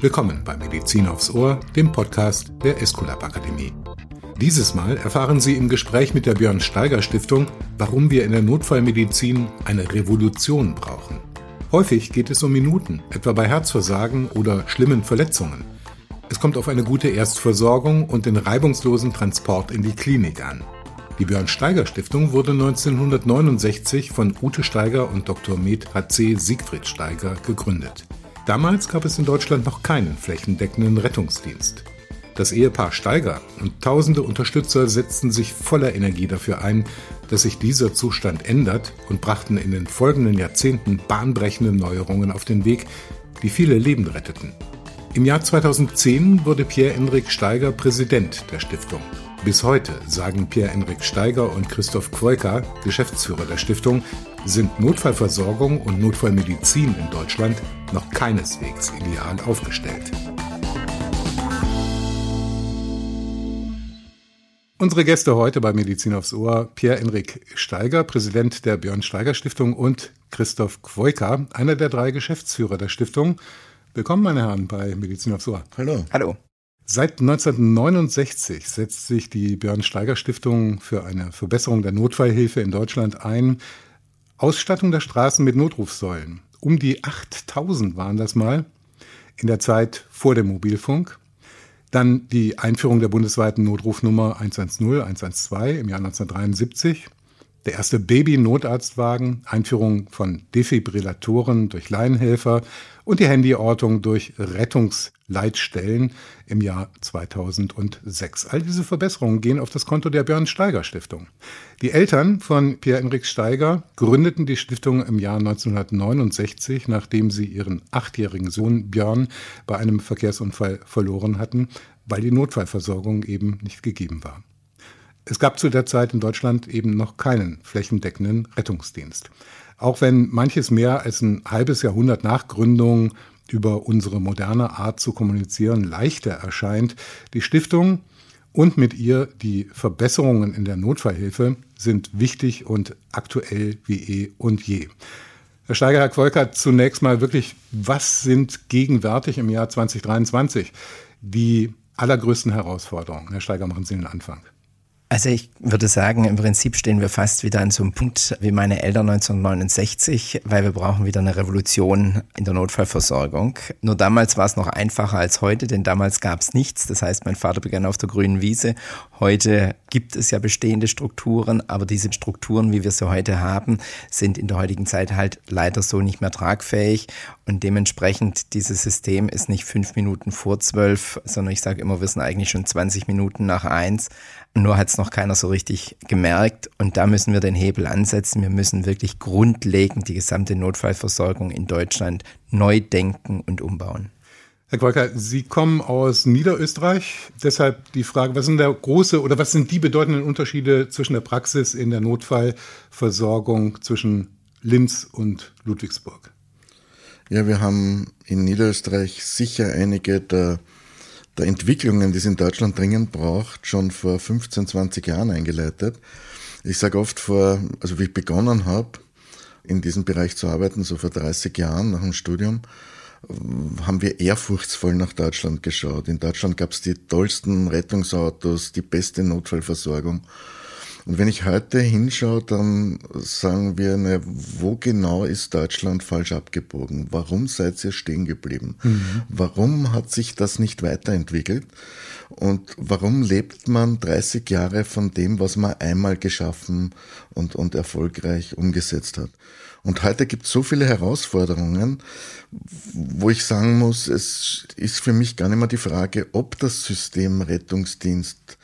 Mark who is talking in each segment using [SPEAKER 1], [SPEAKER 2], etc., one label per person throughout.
[SPEAKER 1] Willkommen bei Medizin aufs Ohr, dem Podcast der Esculap Akademie. Dieses Mal erfahren Sie im Gespräch mit der Björn Steiger Stiftung, warum wir in der Notfallmedizin eine Revolution brauchen. Häufig geht es um Minuten, etwa bei Herzversagen oder schlimmen Verletzungen. Es kommt auf eine gute Erstversorgung und den reibungslosen Transport in die Klinik an. Die Björn Steiger Stiftung wurde 1969 von Ute Steiger und Dr. Med HC Siegfried Steiger gegründet. Damals gab es in Deutschland noch keinen flächendeckenden Rettungsdienst. Das Ehepaar Steiger und tausende Unterstützer setzten sich voller Energie dafür ein, dass sich dieser Zustand ändert und brachten in den folgenden Jahrzehnten bahnbrechende Neuerungen auf den Weg, die viele Leben retteten. Im Jahr 2010 wurde Pierre-Enrik Steiger Präsident der Stiftung. Bis heute, sagen Pierre-Enrik Steiger und Christoph Quoika, Geschäftsführer der Stiftung, sind Notfallversorgung und Notfallmedizin in Deutschland noch keineswegs ideal aufgestellt. Unsere Gäste heute bei Medizin aufs Ohr, Pierre-Enrik Steiger, Präsident der Björn Steiger Stiftung und Christoph Quoika, einer der drei Geschäftsführer der Stiftung. Willkommen, meine Herren, bei Medizin aufs Ohr.
[SPEAKER 2] Hallo.
[SPEAKER 3] Hallo.
[SPEAKER 1] Seit 1969 setzt sich die Björn Steiger Stiftung für eine Verbesserung der Notfallhilfe in Deutschland ein. Ausstattung der Straßen mit Notrufsäulen. Um die 8000 waren das mal in der Zeit vor dem Mobilfunk. Dann die Einführung der bundesweiten Notrufnummer 110, 112 im Jahr 1973 der erste Baby-Notarztwagen, Einführung von Defibrillatoren durch Laienhelfer und die Handyortung durch Rettungsleitstellen im Jahr 2006. All diese Verbesserungen gehen auf das Konto der Björn Steiger Stiftung. Die Eltern von Pierre-Enrik Steiger gründeten die Stiftung im Jahr 1969, nachdem sie ihren achtjährigen Sohn Björn bei einem Verkehrsunfall verloren hatten, weil die Notfallversorgung eben nicht gegeben war. Es gab zu der Zeit in Deutschland eben noch keinen flächendeckenden Rettungsdienst. Auch wenn manches mehr als ein halbes Jahrhundert nach Gründung über unsere moderne Art zu kommunizieren leichter erscheint, die Stiftung und mit ihr die Verbesserungen in der Notfallhilfe sind wichtig und aktuell wie eh und je. Herr Steiger, Herr Quolker, zunächst mal wirklich, was sind gegenwärtig im Jahr 2023 die allergrößten Herausforderungen? Herr Steiger, machen Sie den Anfang.
[SPEAKER 3] Also ich würde sagen, im Prinzip stehen wir fast wieder an so einem Punkt wie meine Eltern 1969, weil wir brauchen wieder eine Revolution in der Notfallversorgung. Nur damals war es noch einfacher als heute, denn damals gab es nichts. Das heißt, mein Vater begann auf der grünen Wiese. Heute gibt es ja bestehende Strukturen, aber diese Strukturen, wie wir sie heute haben, sind in der heutigen Zeit halt leider so nicht mehr tragfähig. Und dementsprechend, dieses System ist nicht fünf Minuten vor zwölf, sondern ich sage immer, wir sind eigentlich schon 20 Minuten nach eins. Nur hat es noch keiner so richtig gemerkt. Und da müssen wir den Hebel ansetzen. Wir müssen wirklich grundlegend die gesamte Notfallversorgung in Deutschland neu denken und umbauen.
[SPEAKER 1] Herr Quaker, Sie kommen aus Niederösterreich. Deshalb die Frage, was sind der große oder was sind die bedeutenden Unterschiede zwischen der Praxis in der Notfallversorgung zwischen Linz und Ludwigsburg?
[SPEAKER 2] Ja, wir haben in Niederösterreich sicher einige der der Entwicklungen, die es in Deutschland dringend braucht, schon vor 15, 20 Jahren eingeleitet. Ich sage oft vor, also wie ich begonnen habe, in diesem Bereich zu arbeiten, so vor 30 Jahren nach dem Studium, haben wir ehrfurchtsvoll nach Deutschland geschaut. In Deutschland gab es die tollsten Rettungsautos, die beste Notfallversorgung. Und wenn ich heute hinschaue, dann sagen wir, ne, wo genau ist Deutschland falsch abgebogen? Warum seid ihr stehen geblieben? Mhm. Warum hat sich das nicht weiterentwickelt? Und warum lebt man 30 Jahre von dem, was man einmal geschaffen und, und erfolgreich umgesetzt hat? Und heute gibt es so viele Herausforderungen, wo ich sagen muss, es ist für mich gar nicht mehr die Frage, ob das System Rettungsdienst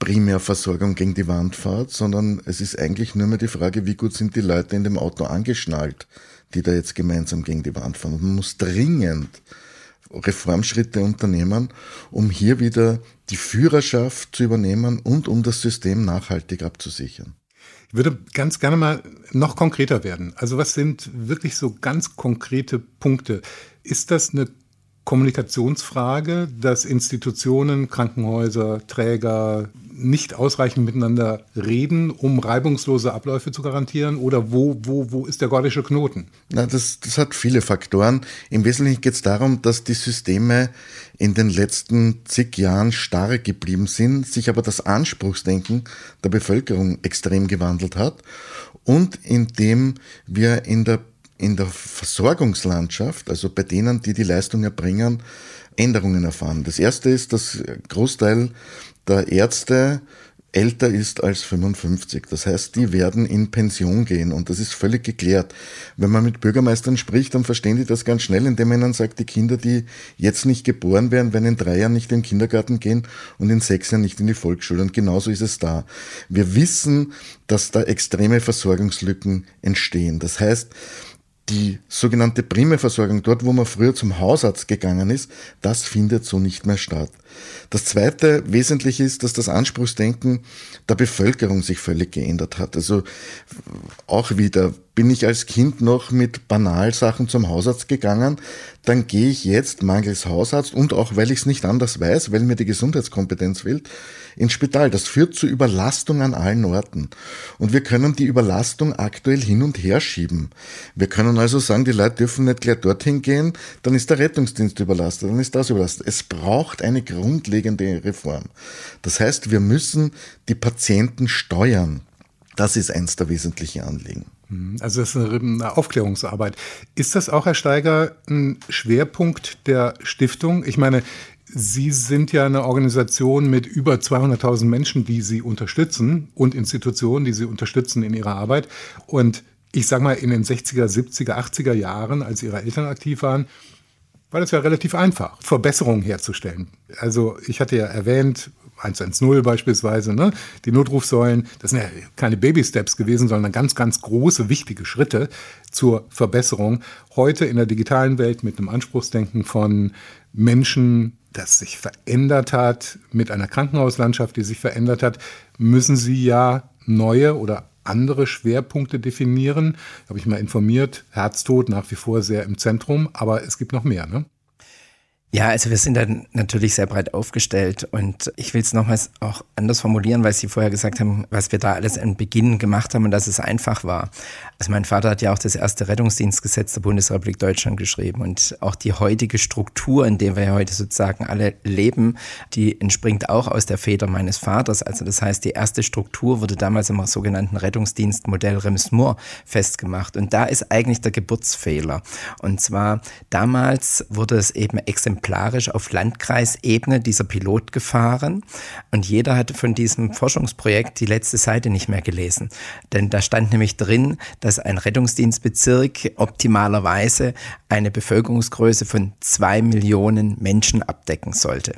[SPEAKER 2] Primärversorgung gegen die Wand fährt, sondern es ist eigentlich nur mehr die Frage, wie gut sind die Leute in dem Auto angeschnallt, die da jetzt gemeinsam gegen die Wand fahren. Und man muss dringend Reformschritte unternehmen, um hier wieder die Führerschaft zu übernehmen und um das System nachhaltig abzusichern.
[SPEAKER 1] Ich würde ganz gerne mal noch konkreter werden. Also was sind wirklich so ganz konkrete Punkte? Ist das eine Kommunikationsfrage, dass Institutionen, Krankenhäuser, Träger nicht ausreichend miteinander reden, um reibungslose Abläufe zu garantieren? Oder wo, wo, wo ist der gordische Knoten?
[SPEAKER 2] Na, das, das hat viele Faktoren. Im Wesentlichen geht es darum, dass die Systeme in den letzten zig Jahren starr geblieben sind, sich aber das Anspruchsdenken der Bevölkerung extrem gewandelt hat und indem wir in der in der Versorgungslandschaft, also bei denen, die die Leistung erbringen, Änderungen erfahren. Das erste ist, dass Großteil der Ärzte älter ist als 55. Das heißt, die werden in Pension gehen und das ist völlig geklärt. Wenn man mit Bürgermeistern spricht, dann verstehen die das ganz schnell, indem man ihnen sagt, die Kinder, die jetzt nicht geboren werden, werden in drei Jahren nicht in den Kindergarten gehen und in sechs Jahren nicht in die Volksschule. Und genauso ist es da. Wir wissen, dass da extreme Versorgungslücken entstehen. Das heißt, die sogenannte Primärversorgung, dort wo man früher zum Hausarzt gegangen ist, das findet so nicht mehr statt. Das zweite Wesentliche ist, dass das Anspruchsdenken der Bevölkerung sich völlig geändert hat. Also auch wieder bin ich als Kind noch mit Banalsachen zum Hausarzt gegangen, dann gehe ich jetzt mangels Hausarzt und auch weil ich es nicht anders weiß, weil mir die Gesundheitskompetenz fehlt, ins Spital. Das führt zu Überlastung an allen Orten. Und wir können die Überlastung aktuell hin und her schieben. Wir können also sagen, die Leute dürfen nicht gleich dorthin gehen, dann ist der Rettungsdienst überlastet, dann ist das überlastet. Es braucht eine grundlegende Reform. Das heißt, wir müssen die Patienten steuern. Das ist eins der wesentlichen Anliegen.
[SPEAKER 1] Hm, also das ist eine Aufklärungsarbeit. Ist das auch, Herr Steiger, ein Schwerpunkt der Stiftung? Ich meine, Sie sind ja eine Organisation mit über 200.000 Menschen, die Sie unterstützen und Institutionen, die Sie unterstützen in Ihrer Arbeit. Und ich sage mal, in den 60er, 70er, 80er Jahren, als Ihre Eltern aktiv waren, war das ja relativ einfach, Verbesserungen herzustellen. Also ich hatte ja erwähnt, 110 beispielsweise, ne? die Notrufsäulen, das sind ja keine Baby-Steps gewesen, sondern ganz, ganz große, wichtige Schritte zur Verbesserung. Heute in der digitalen Welt mit einem Anspruchsdenken von Menschen, das sich verändert hat, mit einer Krankenhauslandschaft, die sich verändert hat, müssen Sie ja neue oder andere Schwerpunkte definieren. Habe ich mal informiert. Herztod nach wie vor sehr im Zentrum, aber es gibt noch mehr. Ne?
[SPEAKER 3] Ja, also wir sind dann natürlich sehr breit aufgestellt und ich will es nochmals auch anders formulieren, weil Sie vorher gesagt haben, was wir da alles am Beginn gemacht haben und dass es einfach war. Also mein Vater hat ja auch das erste Rettungsdienstgesetz der Bundesrepublik Deutschland geschrieben und auch die heutige Struktur, in der wir heute sozusagen alle leben, die entspringt auch aus der Feder meines Vaters. Also das heißt, die erste Struktur wurde damals im sogenannten Rettungsdienstmodell Rems-Murr festgemacht und da ist eigentlich der Geburtsfehler. Und zwar damals wurde es eben exemplarisch exemplarisch auf Landkreisebene dieser Pilot gefahren und jeder hatte von diesem Forschungsprojekt die letzte Seite nicht mehr gelesen. Denn da stand nämlich drin, dass ein Rettungsdienstbezirk optimalerweise eine Bevölkerungsgröße von zwei Millionen Menschen abdecken sollte.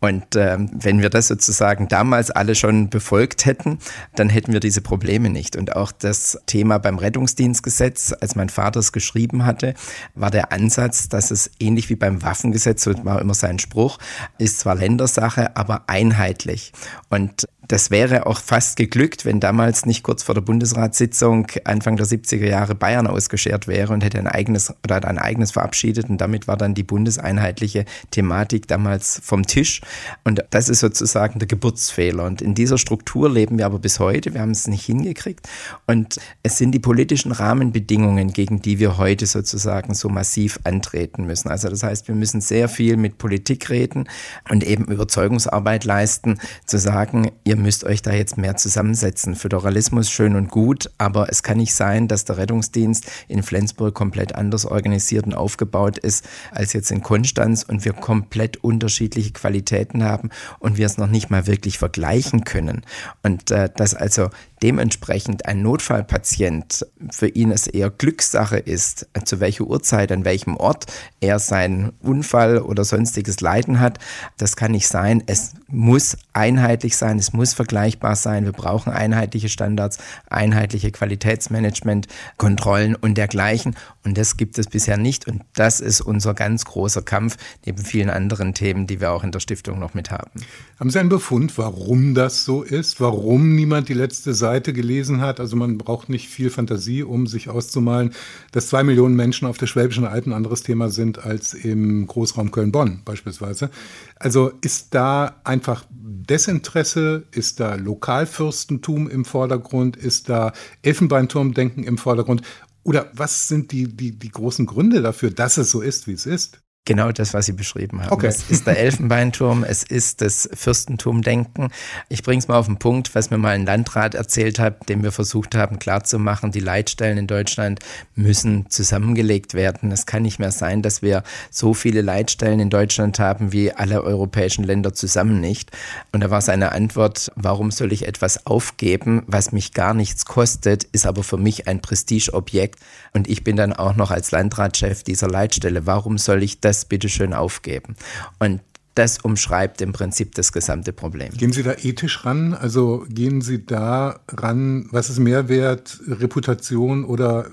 [SPEAKER 3] Und äh, wenn wir das sozusagen damals alle schon befolgt hätten, dann hätten wir diese Probleme nicht. Und auch das Thema beim Rettungsdienstgesetz, als mein Vater es geschrieben hatte, war der Ansatz, dass es ähnlich wie beim Waffengesetz so war immer sein Spruch, ist zwar Ländersache, aber einheitlich. Und das wäre auch fast geglückt, wenn damals nicht kurz vor der Bundesratssitzung Anfang der 70er Jahre Bayern ausgeschert wäre und hätte ein eigenes oder ein eigenes verabschiedet und damit war dann die bundeseinheitliche Thematik damals vom Tisch. Und das ist sozusagen der Geburtsfehler. Und in dieser Struktur leben wir aber bis heute, wir haben es nicht hingekriegt. Und es sind die politischen Rahmenbedingungen, gegen die wir heute sozusagen so massiv antreten müssen. Also das heißt, wir müssen sehr viel mit Politik reden und eben Überzeugungsarbeit leisten, zu sagen, ihr müsst euch da jetzt mehr zusammensetzen. Föderalismus schön und gut, aber es kann nicht sein, dass der Rettungsdienst in Flensburg komplett anders organisiert und aufgebaut ist als jetzt in Konstanz und wir komplett unterschiedliche Qualitäten haben und wir es noch nicht mal wirklich vergleichen können. Und äh, dass also dementsprechend ein Notfallpatient für ihn es eher Glückssache ist, zu welcher Uhrzeit, an welchem Ort er seinen Unfall oder sonstiges Leiden hat, das kann nicht sein. Es muss einheitlich sein, es muss vergleichbar sein. Wir brauchen einheitliche Standards, einheitliche Qualitätsmanagement, Kontrollen und dergleichen. Und das gibt es bisher nicht. Und das ist unser ganz großer Kampf, neben vielen anderen Themen, die wir auch in der Stiftung noch mit haben.
[SPEAKER 1] Haben Sie einen Befund, warum das so ist? Warum niemand die letzte Seite Seite gelesen hat, also man braucht nicht viel Fantasie, um sich auszumalen, dass zwei Millionen Menschen auf der Schwäbischen Alb ein anderes Thema sind als im Großraum Köln-Bonn beispielsweise. Also ist da einfach Desinteresse, ist da Lokalfürstentum im Vordergrund, ist da Elfenbeinturmdenken im Vordergrund oder was sind die, die, die großen Gründe dafür, dass es so ist, wie es ist?
[SPEAKER 3] Genau das, was Sie beschrieben haben.
[SPEAKER 1] Okay.
[SPEAKER 3] Es ist der Elfenbeinturm, es ist das Fürstentumdenken. Ich bringe es mal auf den Punkt, was mir mal ein Landrat erzählt hat, dem wir versucht haben klarzumachen, die Leitstellen in Deutschland müssen zusammengelegt werden. Es kann nicht mehr sein, dass wir so viele Leitstellen in Deutschland haben wie alle europäischen Länder zusammen nicht. Und da war seine Antwort, warum soll ich etwas aufgeben, was mich gar nichts kostet, ist aber für mich ein Prestigeobjekt. Und ich bin dann auch noch als Landratschef dieser Leitstelle. Warum soll ich das das bitteschön aufgeben. Und das umschreibt im Prinzip das gesamte Problem.
[SPEAKER 1] Gehen Sie da ethisch ran? Also gehen Sie da ran, was ist Mehrwert, Reputation oder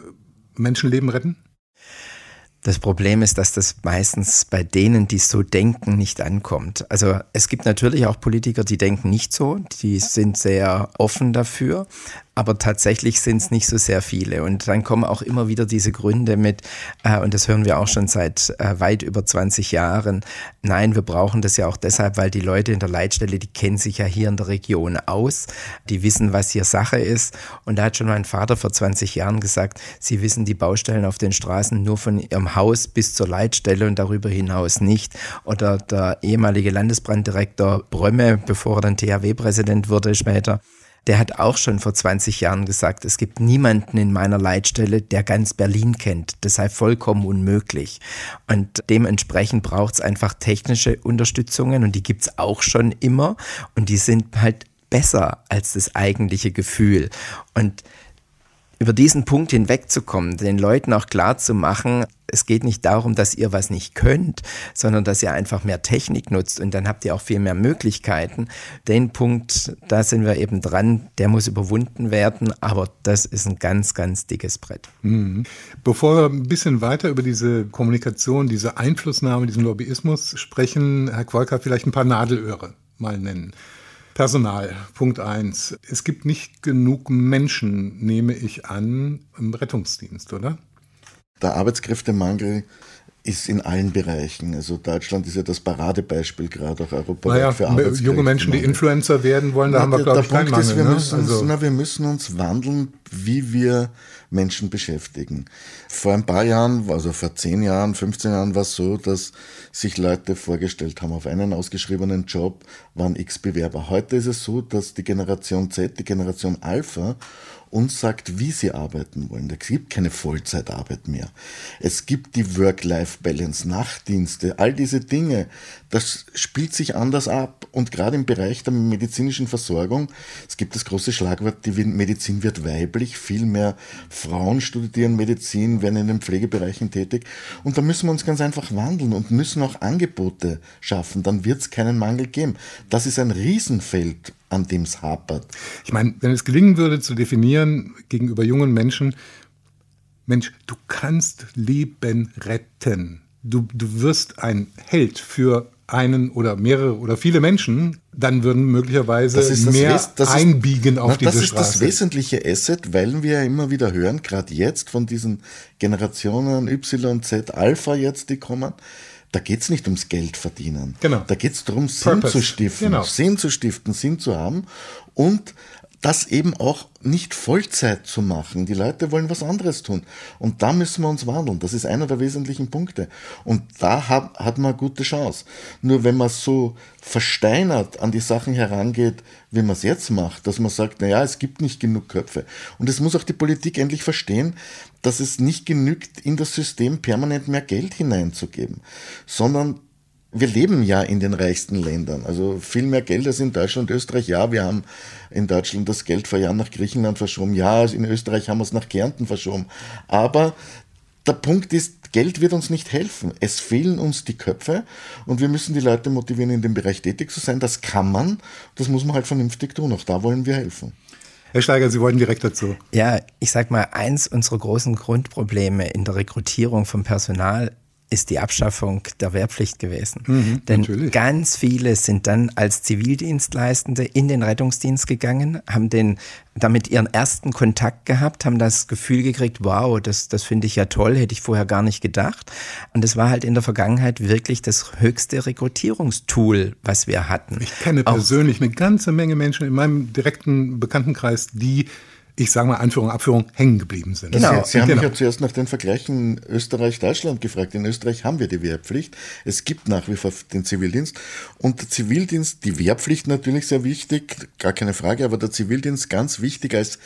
[SPEAKER 1] Menschenleben retten?
[SPEAKER 3] Das Problem ist, dass das meistens bei denen, die so denken, nicht ankommt. Also es gibt natürlich auch Politiker, die denken nicht so, die sind sehr offen dafür, aber tatsächlich sind es nicht so sehr viele. Und dann kommen auch immer wieder diese Gründe mit, äh, und das hören wir auch schon seit äh, weit über 20 Jahren, nein, wir brauchen das ja auch deshalb, weil die Leute in der Leitstelle, die kennen sich ja hier in der Region aus, die wissen, was hier Sache ist. Und da hat schon mein Vater vor 20 Jahren gesagt, sie wissen die Baustellen auf den Straßen nur von ihrem Haus bis zur Leitstelle und darüber hinaus nicht. Oder der ehemalige Landesbranddirektor Brömme, bevor er dann THW-Präsident wurde später, der hat auch schon vor 20 Jahren gesagt, es gibt niemanden in meiner Leitstelle, der ganz Berlin kennt. Das sei vollkommen unmöglich. Und dementsprechend braucht es einfach technische Unterstützungen und die gibt es auch schon immer und die sind halt besser als das eigentliche Gefühl. Und über diesen Punkt hinwegzukommen, den Leuten auch klar zu machen, es geht nicht darum, dass ihr was nicht könnt, sondern dass ihr einfach mehr Technik nutzt und dann habt ihr auch viel mehr Möglichkeiten. Den Punkt, da sind wir eben dran, der muss überwunden werden, aber das ist ein ganz, ganz dickes Brett.
[SPEAKER 1] Mhm. Bevor wir ein bisschen weiter über diese Kommunikation, diese Einflussnahme, diesen Lobbyismus sprechen, Herr Quolka, vielleicht ein paar Nadelöhre mal nennen. Personal, Punkt eins. Es gibt nicht genug Menschen, nehme ich an, im Rettungsdienst, oder?
[SPEAKER 2] Der Arbeitskräftemangel ist in allen Bereichen. Also Deutschland ist ja das Paradebeispiel gerade auch europaweit
[SPEAKER 1] naja, für Arbeitskräfte. Junge Menschen, die Influencer werden wollen, da na, haben wir, glaube ich, keinen Mangel. Ist,
[SPEAKER 2] wir, ne? müssen uns, also na, wir müssen uns wandeln, wie wir Menschen beschäftigen. Vor ein paar Jahren, also vor 10 Jahren, 15 Jahren war es so, dass sich Leute vorgestellt haben auf einen ausgeschriebenen Job, waren x Bewerber. Heute ist es so, dass die Generation Z, die Generation Alpha uns sagt, wie sie arbeiten wollen. Es gibt keine Vollzeitarbeit mehr. Es gibt die Work-Life-Balance, Nachtdienste, all diese Dinge. Das spielt sich anders ab. Und gerade im Bereich der medizinischen Versorgung, es gibt das große Schlagwort, die Medizin wird weiblich. Viel mehr Frauen studieren Medizin, werden in den Pflegebereichen tätig. Und da müssen wir uns ganz einfach wandeln und müssen auch Angebote schaffen. Dann wird es keinen Mangel geben. Das ist ein Riesenfeld an dem es hapert.
[SPEAKER 1] Ich meine, wenn es gelingen würde zu definieren gegenüber jungen Menschen, Mensch, du kannst Leben retten. Du, du wirst ein Held für einen oder mehrere oder viele Menschen, dann würden möglicherweise mehr Wes das einbiegen ist, auf na, diese
[SPEAKER 2] Das ist
[SPEAKER 1] Straße.
[SPEAKER 2] das wesentliche Asset, weil wir ja immer wieder hören, gerade jetzt von diesen Generationen Y, Z, Alpha jetzt, die kommen, da geht es nicht ums Geld verdienen.
[SPEAKER 1] Genau.
[SPEAKER 2] Da geht es darum, Sinn Purpose. zu stiften, genau. Sinn zu stiften, Sinn zu haben und das eben auch nicht Vollzeit zu machen. Die Leute wollen was anderes tun. Und da müssen wir uns wandeln. Das ist einer der wesentlichen Punkte. Und da hat, hat man eine gute Chance. Nur wenn man so versteinert an die Sachen herangeht, wie man es jetzt macht, dass man sagt, naja, es gibt nicht genug Köpfe. Und es muss auch die Politik endlich verstehen, dass es nicht genügt, in das System permanent mehr Geld hineinzugeben, sondern wir leben ja in den reichsten Ländern. Also viel mehr Geld als in Deutschland und Österreich. Ja, wir haben in Deutschland das Geld vor Jahren nach Griechenland verschoben. Ja, in Österreich haben wir es nach Kärnten verschoben. Aber der Punkt ist, Geld wird uns nicht helfen. Es fehlen uns die Köpfe und wir müssen die Leute motivieren, in dem Bereich tätig zu sein. Das kann man. Das muss man halt vernünftig tun. Auch da wollen wir helfen.
[SPEAKER 1] Herr Steiger, Sie wollten direkt dazu.
[SPEAKER 3] Ja, ich sag mal, eins unserer großen Grundprobleme in der Rekrutierung von Personal ist die Abschaffung der Wehrpflicht gewesen. Mhm, Denn natürlich. ganz viele sind dann als Zivildienstleistende in den Rettungsdienst gegangen, haben den damit ihren ersten Kontakt gehabt, haben das Gefühl gekriegt, wow, das, das finde ich ja toll, hätte ich vorher gar nicht gedacht. Und es war halt in der Vergangenheit wirklich das höchste Rekrutierungstool, was wir hatten.
[SPEAKER 1] Ich kenne Auch persönlich eine ganze Menge Menschen in meinem direkten Bekanntenkreis, die ich sage mal Anführung, Abführung, hängen geblieben sind.
[SPEAKER 2] Genau. Sie, Sie haben genau. mich ja zuerst nach den Vergleichen Österreich-Deutschland gefragt. In Österreich haben wir die Wehrpflicht. Es gibt nach wie vor den Zivildienst. Und der Zivildienst, die Wehrpflicht natürlich sehr wichtig, gar keine Frage, aber der Zivildienst ganz wichtig als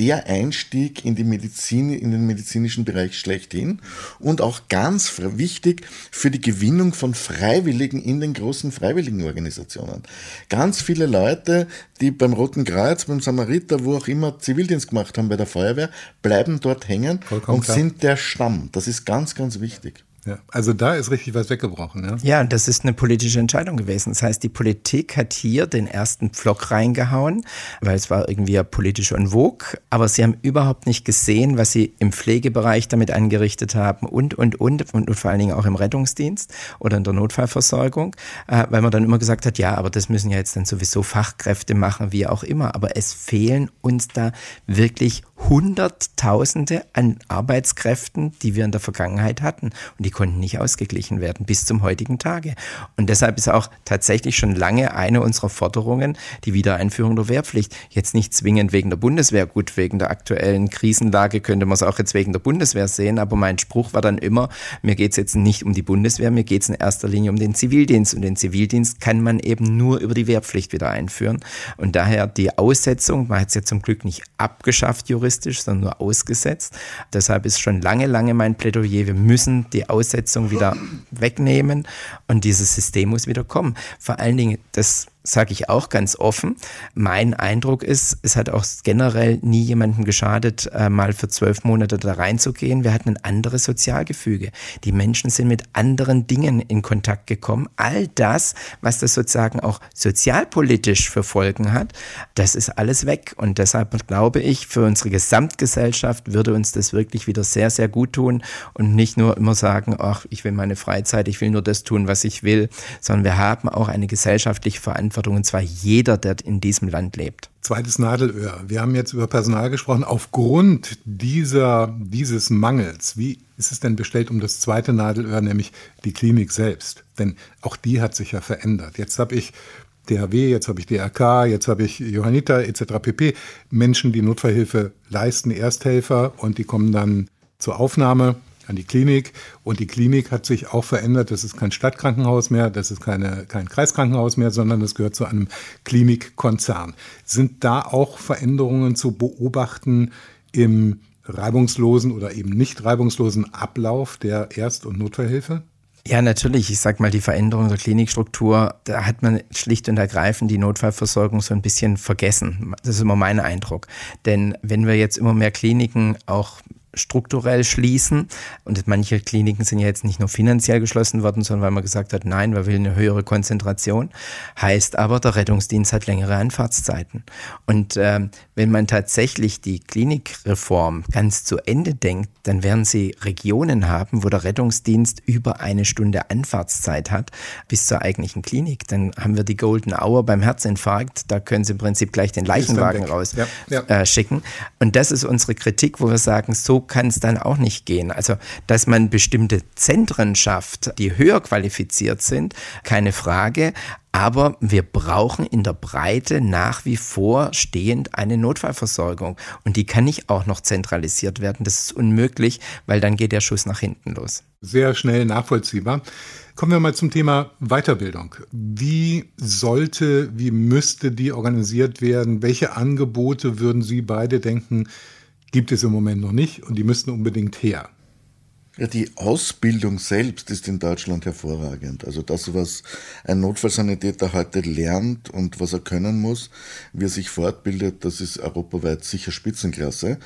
[SPEAKER 2] der Einstieg in die Medizin, in den medizinischen Bereich schlechthin und auch ganz wichtig für die Gewinnung von Freiwilligen in den großen Freiwilligenorganisationen. Ganz viele Leute, die beim Roten Kreuz, beim Samariter, wo auch immer Zivildienst gemacht haben bei der Feuerwehr, bleiben dort hängen Vollkommen und klar. sind der Stamm. Das ist ganz, ganz wichtig.
[SPEAKER 1] Ja, also da ist richtig was weggebrochen. Ja?
[SPEAKER 3] ja, das ist eine politische Entscheidung gewesen. Das heißt, die Politik hat hier den ersten Pflock reingehauen, weil es war irgendwie ja politisch en vogue, aber sie haben überhaupt nicht gesehen, was sie im Pflegebereich damit angerichtet haben und, und, und, und, und vor allen Dingen auch im Rettungsdienst oder in der Notfallversorgung, äh, weil man dann immer gesagt hat, ja, aber das müssen ja jetzt dann sowieso Fachkräfte machen, wie auch immer. Aber es fehlen uns da wirklich Hunderttausende an Arbeitskräften, die wir in der Vergangenheit hatten. Und die konnten nicht ausgeglichen werden bis zum heutigen Tage. Und deshalb ist auch tatsächlich schon lange eine unserer Forderungen die Wiedereinführung der Wehrpflicht. Jetzt nicht zwingend wegen der Bundeswehr, gut, wegen der aktuellen Krisenlage könnte man es auch jetzt wegen der Bundeswehr sehen, aber mein Spruch war dann immer, mir geht es jetzt nicht um die Bundeswehr, mir geht es in erster Linie um den Zivildienst. Und den Zivildienst kann man eben nur über die Wehrpflicht wieder einführen. Und daher die Aussetzung, man hat es ja zum Glück nicht abgeschafft juristisch, sondern nur ausgesetzt. Deshalb ist schon lange, lange mein Plädoyer, wir müssen die Aussetzung wieder wegnehmen und dieses System muss wieder kommen. Vor allen Dingen, das sage ich auch ganz offen. Mein Eindruck ist, es hat auch generell nie jemandem geschadet, äh, mal für zwölf Monate da reinzugehen. Wir hatten ein anderes Sozialgefüge. Die Menschen sind mit anderen Dingen in Kontakt gekommen. All das, was das sozusagen auch sozialpolitisch für Folgen hat, das ist alles weg. Und deshalb glaube ich, für unsere Gesamtgesellschaft würde uns das wirklich wieder sehr, sehr gut tun und nicht nur immer sagen, ach, ich will meine Freizeit, ich will nur das tun, was ich will, sondern wir haben auch eine gesellschaftliche Verantwortung Verantwortung, und zwar jeder, der in diesem Land lebt.
[SPEAKER 1] Zweites Nadelöhr. Wir haben jetzt über Personal gesprochen. Aufgrund dieser, dieses Mangels, wie ist es denn bestellt um das zweite Nadelöhr, nämlich die Klinik selbst? Denn auch die hat sich ja verändert. Jetzt habe ich DHW, jetzt habe ich DRK, jetzt habe ich Johanniter etc. pp. Menschen, die Notfallhilfe leisten, Ersthelfer und die kommen dann zur Aufnahme an die Klinik. Und die Klinik hat sich auch verändert. Das ist kein Stadtkrankenhaus mehr, das ist keine, kein Kreiskrankenhaus mehr, sondern das gehört zu einem Klinikkonzern. Sind da auch Veränderungen zu beobachten im reibungslosen oder eben nicht reibungslosen Ablauf der Erst- und Notfallhilfe?
[SPEAKER 3] Ja, natürlich. Ich sag mal, die Veränderung der Klinikstruktur, da hat man schlicht und ergreifend die Notfallversorgung so ein bisschen vergessen. Das ist immer mein Eindruck. Denn wenn wir jetzt immer mehr Kliniken auch strukturell schließen. Und manche Kliniken sind ja jetzt nicht nur finanziell geschlossen worden, sondern weil man gesagt hat, nein, wir will eine höhere Konzentration. Heißt aber, der Rettungsdienst hat längere Anfahrtszeiten. Und äh, wenn man tatsächlich die Klinikreform ganz zu Ende denkt, dann werden sie Regionen haben, wo der Rettungsdienst über eine Stunde Anfahrtszeit hat bis zur eigentlichen Klinik. Dann haben wir die Golden Hour beim Herzinfarkt. Da können sie im Prinzip gleich den Leichenwagen raus ja, ja. Äh, schicken. Und das ist unsere Kritik, wo wir sagen, so kann es dann auch nicht gehen. Also, dass man bestimmte Zentren schafft, die höher qualifiziert sind, keine Frage. Aber wir brauchen in der Breite nach wie vor stehend eine Notfallversorgung. Und die kann nicht auch noch zentralisiert werden. Das ist unmöglich, weil dann geht der Schuss nach hinten los.
[SPEAKER 1] Sehr schnell nachvollziehbar. Kommen wir mal zum Thema Weiterbildung. Wie sollte, wie müsste die organisiert werden? Welche Angebote würden Sie beide denken, gibt es im Moment noch nicht und die müssten unbedingt her.
[SPEAKER 2] Ja, die Ausbildung selbst ist in Deutschland hervorragend. Also das, was ein Notfallsanitäter heute lernt und was er können muss, wie er sich fortbildet, das ist europaweit sicher Spitzenklasse.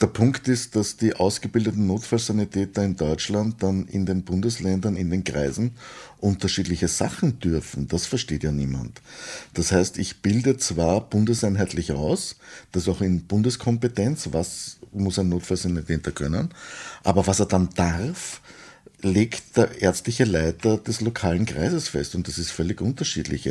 [SPEAKER 2] Der Punkt ist, dass die ausgebildeten Notfallsanitäter in Deutschland dann in den Bundesländern, in den Kreisen unterschiedliche Sachen dürfen. Das versteht ja niemand. Das heißt, ich bilde zwar bundeseinheitlich aus, das auch in Bundeskompetenz, was muss ein Notfallsanitäter können, aber was er dann darf, legt der ärztliche Leiter des lokalen Kreises fest und das ist völlig unterschiedlich.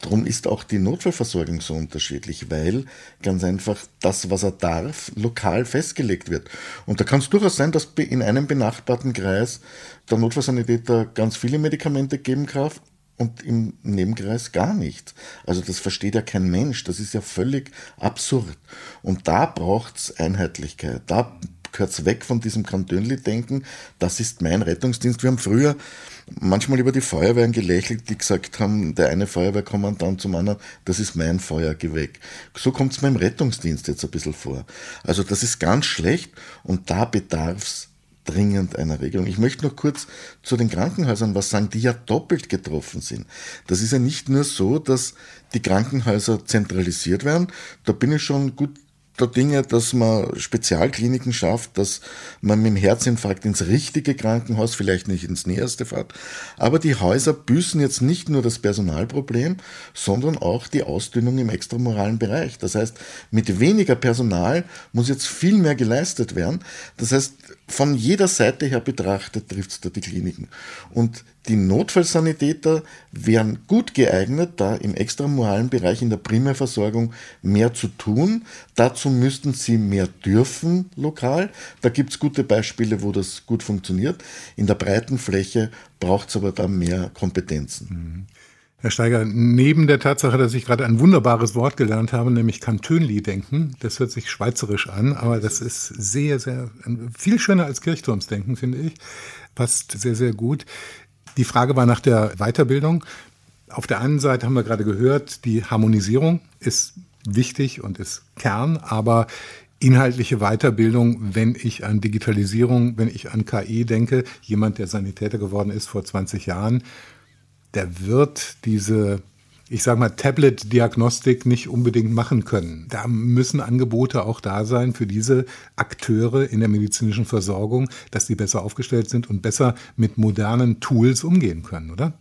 [SPEAKER 2] Darum ist auch die Notfallversorgung so unterschiedlich, weil ganz einfach das, was er darf, lokal festgelegt wird. Und da kann es durchaus sein, dass in einem benachbarten Kreis der Notfallsanitäter ganz viele Medikamente geben kann und im Nebenkreis gar nichts. Also das versteht ja kein Mensch. Das ist ja völlig absurd. Und da braucht es Einheitlichkeit. Da gehört es weg von diesem Kantönli-Denken. Das ist mein Rettungsdienst. Wir haben früher manchmal über die Feuerwehren gelächelt, die gesagt haben, der eine Feuerwehrkommandant zum anderen, das ist mein Feuergeweck. So kommt es meinem Rettungsdienst jetzt ein bisschen vor. Also das ist ganz schlecht und da bedarf es dringend einer Regelung. Ich möchte noch kurz zu den Krankenhäusern was sagen, die ja doppelt getroffen sind. Das ist ja nicht nur so, dass die Krankenhäuser zentralisiert werden. Da bin ich schon gut der Dinge, dass man Spezialkliniken schafft, dass man mit dem Herzinfarkt ins richtige Krankenhaus, vielleicht nicht ins näherste fährt. Aber die Häuser büßen jetzt nicht nur das Personalproblem, sondern auch die Ausdünnung im extramoralen Bereich. Das heißt, mit weniger Personal muss jetzt viel mehr geleistet werden. Das heißt, von jeder Seite her betrachtet trifft es da die Kliniken. Und die Notfallsanitäter wären gut geeignet, da im extramoralen Bereich in der Primärversorgung mehr zu tun. Dazu müssten sie mehr dürfen lokal. Da gibt es gute Beispiele, wo das gut funktioniert. In der breiten Fläche braucht es aber da mehr Kompetenzen.
[SPEAKER 1] Mhm. Herr Steiger, neben der Tatsache, dass ich gerade ein wunderbares Wort gelernt habe, nämlich Kantönli denken, das hört sich schweizerisch an, aber das ist sehr, sehr, viel schöner als Kirchturmsdenken, finde ich. Passt sehr, sehr gut. Die Frage war nach der Weiterbildung. Auf der einen Seite haben wir gerade gehört, die Harmonisierung ist wichtig und ist Kern, aber inhaltliche Weiterbildung, wenn ich an Digitalisierung, wenn ich an KI denke, jemand, der Sanitäter geworden ist vor 20 Jahren, der wird diese, ich sage mal, Tablet-Diagnostik nicht unbedingt machen können. Da müssen Angebote auch da sein für diese Akteure in der medizinischen Versorgung, dass die besser aufgestellt sind und besser mit modernen Tools umgehen können, oder?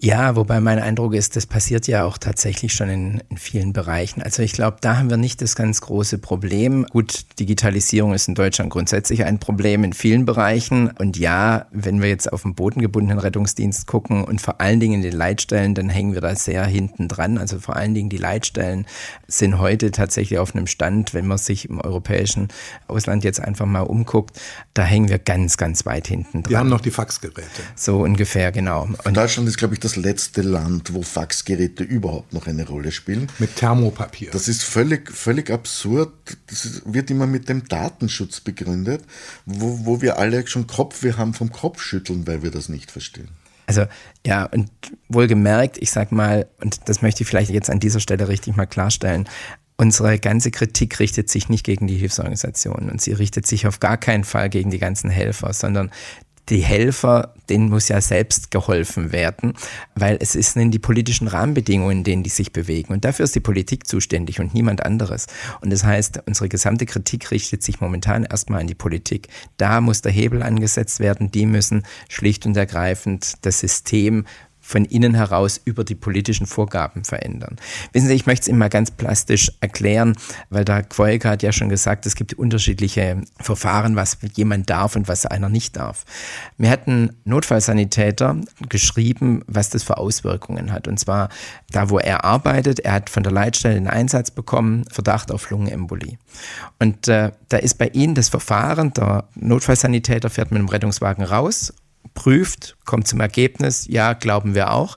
[SPEAKER 3] Ja, wobei mein Eindruck ist, das passiert ja auch tatsächlich schon in, in vielen Bereichen. Also ich glaube, da haben wir nicht das ganz große Problem. Gut, Digitalisierung ist in Deutschland grundsätzlich ein Problem in vielen Bereichen. Und ja, wenn wir jetzt auf den bodengebundenen Rettungsdienst gucken und vor allen Dingen in den Leitstellen, dann hängen wir da sehr hinten dran. Also vor allen Dingen die Leitstellen sind heute tatsächlich auf einem Stand, wenn man sich im europäischen Ausland jetzt einfach mal umguckt, da hängen wir ganz, ganz weit hinten dran.
[SPEAKER 1] Wir haben noch die Faxgeräte.
[SPEAKER 3] So ungefähr, genau.
[SPEAKER 2] Und Deutschland ist, glaube ich, das letzte Land, wo Faxgeräte überhaupt noch eine Rolle spielen.
[SPEAKER 1] Mit Thermopapier.
[SPEAKER 2] Das ist völlig, völlig absurd. Das wird immer mit dem Datenschutz begründet, wo, wo wir alle schon Kopfweh haben vom Kopfschütteln, weil wir das nicht verstehen.
[SPEAKER 3] Also ja, und wohlgemerkt, ich sag mal, und das möchte ich vielleicht jetzt an dieser Stelle richtig mal klarstellen, unsere ganze Kritik richtet sich nicht gegen die Hilfsorganisationen und sie richtet sich auf gar keinen Fall gegen die ganzen Helfer, sondern die Helfer, denen muss ja selbst geholfen werden, weil es ist in die politischen Rahmenbedingungen, in denen die sich bewegen. Und dafür ist die Politik zuständig und niemand anderes. Und das heißt, unsere gesamte Kritik richtet sich momentan erstmal an die Politik. Da muss der Hebel angesetzt werden. Die müssen schlicht und ergreifend das System von innen heraus über die politischen Vorgaben verändern. Wissen Sie, ich möchte es mal ganz plastisch erklären, weil der Quoiker hat ja schon gesagt, es gibt unterschiedliche Verfahren, was jemand darf und was einer nicht darf. Mir hat ein Notfallsanitäter geschrieben, was das für Auswirkungen hat. Und zwar da, wo er arbeitet, er hat von der Leitstelle einen Einsatz bekommen, Verdacht auf Lungenembolie. Und äh, da ist bei Ihnen das Verfahren, der Notfallsanitäter fährt mit dem Rettungswagen raus prüft, kommt zum Ergebnis, ja, glauben wir auch.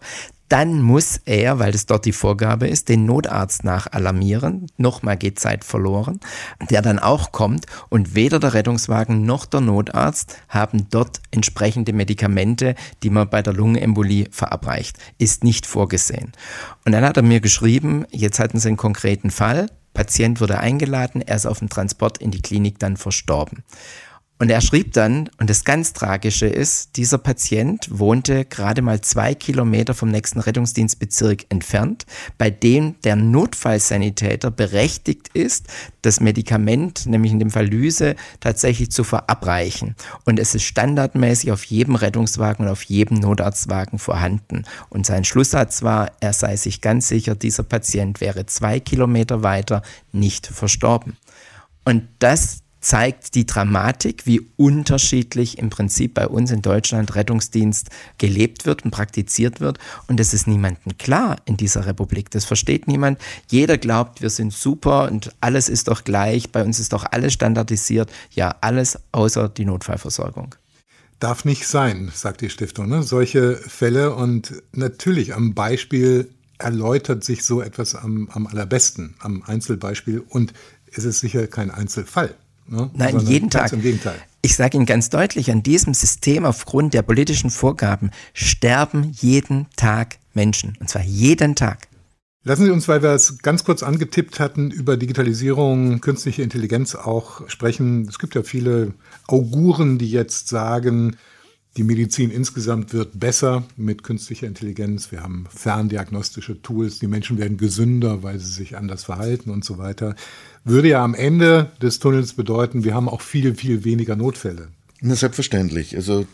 [SPEAKER 3] Dann muss er, weil das dort die Vorgabe ist, den Notarzt nachalarmieren. Nochmal geht Zeit verloren, der dann auch kommt und weder der Rettungswagen noch der Notarzt haben dort entsprechende Medikamente, die man bei der Lungenembolie verabreicht. Ist nicht vorgesehen. Und dann hat er mir geschrieben, jetzt hatten sie einen konkreten Fall. Patient wurde eingeladen, er ist auf dem Transport in die Klinik dann verstorben. Und er schrieb dann, und das ganz Tragische ist, dieser Patient wohnte gerade mal zwei Kilometer vom nächsten Rettungsdienstbezirk entfernt, bei dem der Notfallsanitäter berechtigt ist, das Medikament, nämlich in dem Fall Lyse, tatsächlich zu verabreichen. Und es ist standardmäßig auf jedem Rettungswagen und auf jedem Notarztwagen vorhanden. Und sein Schlusssatz war, er sei sich ganz sicher, dieser Patient wäre zwei Kilometer weiter nicht verstorben. Und das zeigt die Dramatik, wie unterschiedlich im Prinzip bei uns in Deutschland Rettungsdienst gelebt wird und praktiziert wird. Und es ist niemandem klar in dieser Republik. Das versteht niemand. Jeder glaubt, wir sind super und alles ist doch gleich. Bei uns ist doch alles standardisiert. Ja, alles außer die Notfallversorgung
[SPEAKER 1] darf nicht sein, sagt die Stiftung. Ne? Solche Fälle und natürlich am Beispiel erläutert sich so etwas am, am allerbesten, am Einzelbeispiel und es ist sicher kein Einzelfall.
[SPEAKER 3] Ne? Nein, Sondern jeden Tag. Im Gegenteil. Ich sage Ihnen ganz deutlich, an diesem System aufgrund der politischen Vorgaben sterben jeden Tag Menschen. Und zwar jeden Tag.
[SPEAKER 1] Lassen Sie uns, weil wir es ganz kurz angetippt hatten, über Digitalisierung, künstliche Intelligenz auch sprechen. Es gibt ja viele Auguren, die jetzt sagen, die Medizin insgesamt wird besser mit künstlicher Intelligenz. Wir haben ferndiagnostische Tools. Die Menschen werden gesünder, weil sie sich anders verhalten und so weiter. Würde ja am Ende des Tunnels bedeuten, wir haben auch viel, viel weniger Notfälle.
[SPEAKER 2] Na, selbstverständlich. Also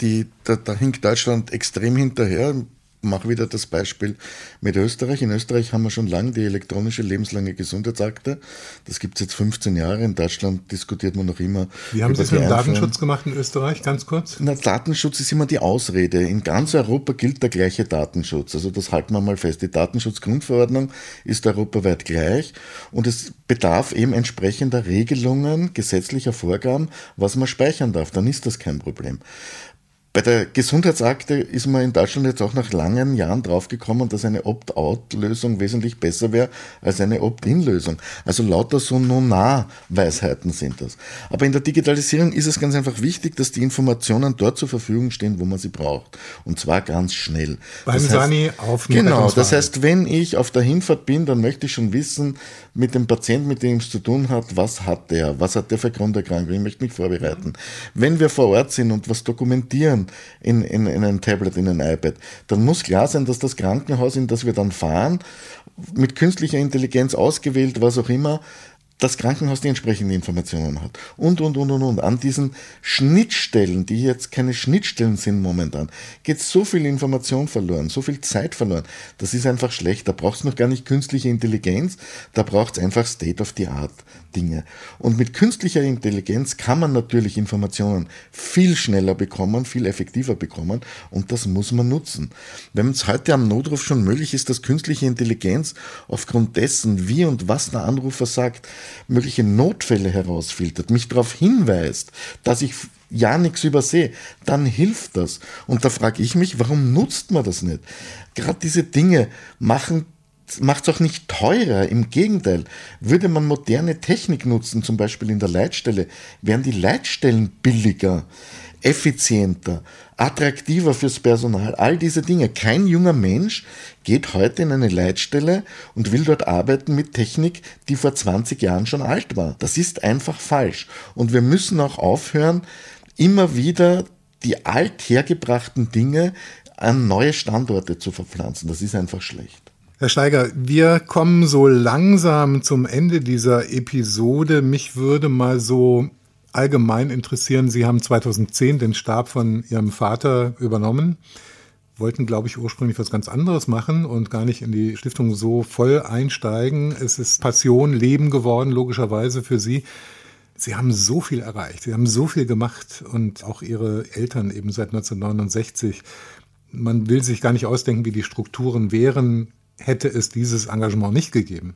[SPEAKER 2] die, da, da hinkt Deutschland extrem hinterher mache wieder das Beispiel mit Österreich. In Österreich haben wir schon lange die elektronische lebenslange Gesundheitsakte. Das gibt es jetzt 15 Jahre. In Deutschland diskutiert man noch immer.
[SPEAKER 1] Wie haben Sie es mit dem Datenschutz gemacht in Österreich, ganz kurz?
[SPEAKER 2] Na, Datenschutz ist immer die Ausrede. In ganz Europa gilt der gleiche Datenschutz. Also das halten wir mal fest. Die Datenschutzgrundverordnung ist europaweit gleich und es bedarf eben entsprechender Regelungen, gesetzlicher Vorgaben, was man speichern darf. Dann ist das kein Problem. Bei der Gesundheitsakte ist man in Deutschland jetzt auch nach langen Jahren draufgekommen, dass eine Opt-out-Lösung wesentlich besser wäre als eine Opt-in-Lösung. Also lauter so Nona-Weisheiten sind das. Aber in der Digitalisierung ist es ganz einfach wichtig, dass die Informationen dort zur Verfügung stehen, wo man sie braucht. Und zwar ganz schnell.
[SPEAKER 1] Beim das heißt, Sani auf
[SPEAKER 2] Genau, das heißt, wenn ich auf der Hinfahrt bin, dann möchte ich schon wissen, mit dem Patienten, mit dem es zu tun hat, was hat der, was hat der für Grunderkrankung, ich möchte mich vorbereiten. Wenn wir vor Ort sind und was dokumentieren, in, in, in ein Tablet, in ein iPad, dann muss klar sein, dass das Krankenhaus, in das wir dann fahren, mit künstlicher Intelligenz ausgewählt, was auch immer, das Krankenhaus die entsprechenden Informationen hat. Und, und, und, und, und. An diesen Schnittstellen, die jetzt keine Schnittstellen sind momentan, geht so viel Information verloren, so viel Zeit verloren. Das ist einfach schlecht. Da braucht es noch gar nicht künstliche Intelligenz, da braucht es einfach State of the Art Dinge. Und mit künstlicher Intelligenz kann man natürlich Informationen viel schneller bekommen, viel effektiver bekommen und das muss man nutzen. Wenn es heute am Notruf schon möglich ist, dass künstliche Intelligenz aufgrund dessen, wie und was der Anrufer sagt, mögliche Notfälle herausfiltert, mich darauf hinweist, dass ich ja nichts übersehe, dann hilft das. Und da frage ich mich, warum nutzt man das nicht? Gerade diese Dinge machen macht es auch nicht teurer. Im Gegenteil, würde man moderne Technik nutzen, zum Beispiel in der Leitstelle, wären die Leitstellen billiger, effizienter, attraktiver fürs Personal. All diese Dinge. Kein junger Mensch geht heute in eine Leitstelle und will dort arbeiten mit Technik, die vor 20 Jahren schon alt war. Das ist einfach falsch. Und wir müssen auch aufhören, immer wieder die althergebrachten Dinge an neue Standorte zu verpflanzen. Das ist einfach schlecht.
[SPEAKER 1] Herr Steiger, wir kommen so langsam zum Ende dieser Episode. Mich würde mal so allgemein interessieren, Sie haben 2010 den Stab von Ihrem Vater übernommen, wollten, glaube ich, ursprünglich was ganz anderes machen und gar nicht in die Stiftung so voll einsteigen. Es ist Passion, Leben geworden, logischerweise für Sie. Sie haben so viel erreicht, Sie haben so viel gemacht und auch Ihre Eltern eben seit 1969. Man will sich gar nicht ausdenken, wie die Strukturen wären, hätte es dieses Engagement nicht gegeben.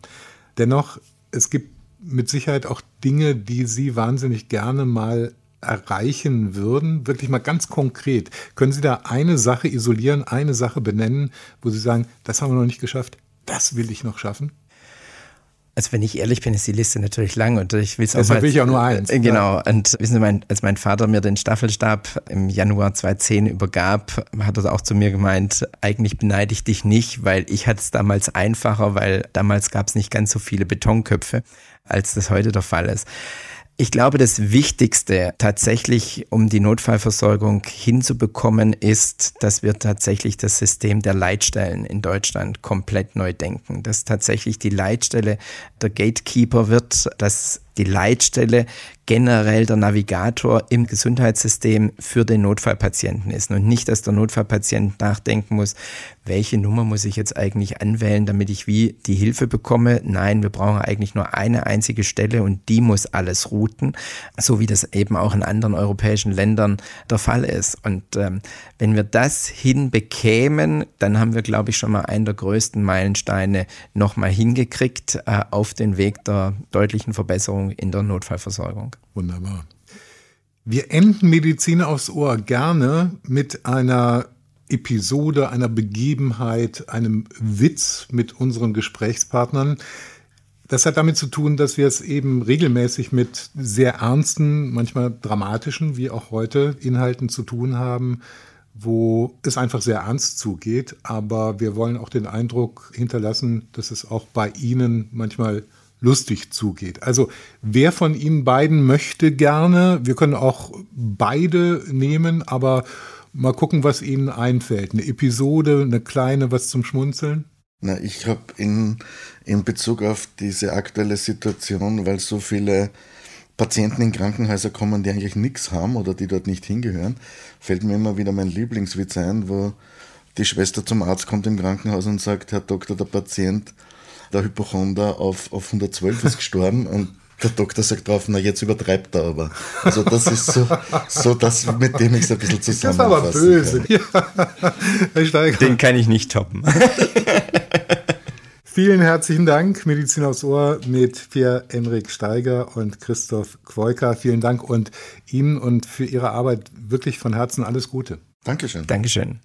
[SPEAKER 1] Dennoch, es gibt mit Sicherheit auch Dinge, die Sie wahnsinnig gerne mal erreichen würden, wirklich mal ganz konkret. Können Sie da eine Sache isolieren, eine Sache benennen, wo Sie sagen, das haben wir noch nicht geschafft, das will ich noch schaffen?
[SPEAKER 3] Also wenn ich ehrlich bin, ist die Liste natürlich lang und ich will es
[SPEAKER 1] auch Deshalb will ich auch nur eins.
[SPEAKER 3] Äh, genau. Und wissen Sie, mein, als mein Vater mir den Staffelstab im Januar 2010 übergab, hat er auch zu mir gemeint, eigentlich beneide ich dich nicht, weil ich hatte es damals einfacher, weil damals gab es nicht ganz so viele Betonköpfe, als das heute der Fall ist. Ich glaube, das Wichtigste tatsächlich, um die Notfallversorgung hinzubekommen, ist, dass wir tatsächlich das System der Leitstellen in Deutschland komplett neu denken. Dass tatsächlich die Leitstelle der Gatekeeper wird, dass die Leitstelle generell der Navigator im Gesundheitssystem für den Notfallpatienten ist und nicht, dass der Notfallpatient nachdenken muss, welche Nummer muss ich jetzt eigentlich anwählen, damit ich wie die Hilfe bekomme. Nein, wir brauchen eigentlich nur eine einzige Stelle und die muss alles routen, so wie das eben auch in anderen europäischen Ländern der Fall ist. Und ähm, wenn wir das hinbekämen, dann haben wir, glaube ich, schon mal einen der größten Meilensteine nochmal hingekriegt äh, auf den Weg der deutlichen Verbesserung in der Notfallversorgung.
[SPEAKER 1] Wunderbar. Wir enden Medizin aufs Ohr gerne mit einer Episode, einer Begebenheit, einem Witz mit unseren Gesprächspartnern. Das hat damit zu tun, dass wir es eben regelmäßig mit sehr ernsten, manchmal dramatischen, wie auch heute, Inhalten zu tun haben, wo es einfach sehr ernst zugeht. Aber wir wollen auch den Eindruck hinterlassen, dass es auch bei Ihnen manchmal lustig zugeht. Also wer von Ihnen beiden möchte gerne, wir können auch beide nehmen, aber mal gucken, was Ihnen einfällt. Eine Episode, eine kleine, was zum Schmunzeln?
[SPEAKER 2] Na, ich habe in, in Bezug auf diese aktuelle Situation, weil so viele Patienten in Krankenhäuser kommen, die eigentlich nichts haben oder die dort nicht hingehören, fällt mir immer wieder mein Lieblingswitz ein, wo die Schwester zum Arzt kommt im Krankenhaus und sagt, Herr Doktor, der Patient der Hypochonder auf, auf 112 ist gestorben und der Doktor sagt drauf, na jetzt übertreibt er aber. Also das ist so, so das, mit dem ich es ein bisschen zusammenfasse.
[SPEAKER 1] Das ist aber böse.
[SPEAKER 3] Ja. Den kann ich nicht toppen.
[SPEAKER 1] Vielen herzlichen Dank, Medizin aufs Ohr mit Pierre-Enrik Steiger und Christoph Quoika. Vielen Dank und Ihnen und für Ihre Arbeit wirklich von Herzen alles Gute.
[SPEAKER 2] Dankeschön.
[SPEAKER 3] Dankeschön.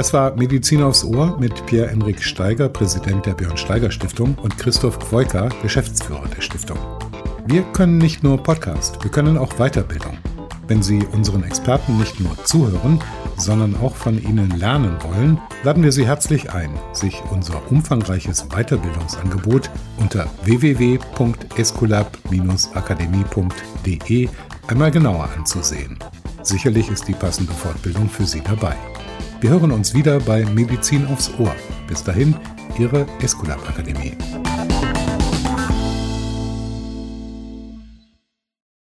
[SPEAKER 1] Das war Medizin aufs Ohr mit Pierre-Enrik Steiger, Präsident der Björn Steiger Stiftung und Christoph Quoika, Geschäftsführer der Stiftung. Wir können nicht nur Podcast, wir können auch Weiterbildung. Wenn Sie unseren Experten nicht nur zuhören, sondern auch von ihnen lernen wollen, laden wir Sie herzlich ein, sich unser umfangreiches Weiterbildungsangebot unter www.esculap-akademie.de einmal genauer anzusehen. Sicherlich ist die passende Fortbildung für Sie dabei. Wir hören uns wieder bei Medizin aufs Ohr. Bis dahin, Ihre Esculap Akademie.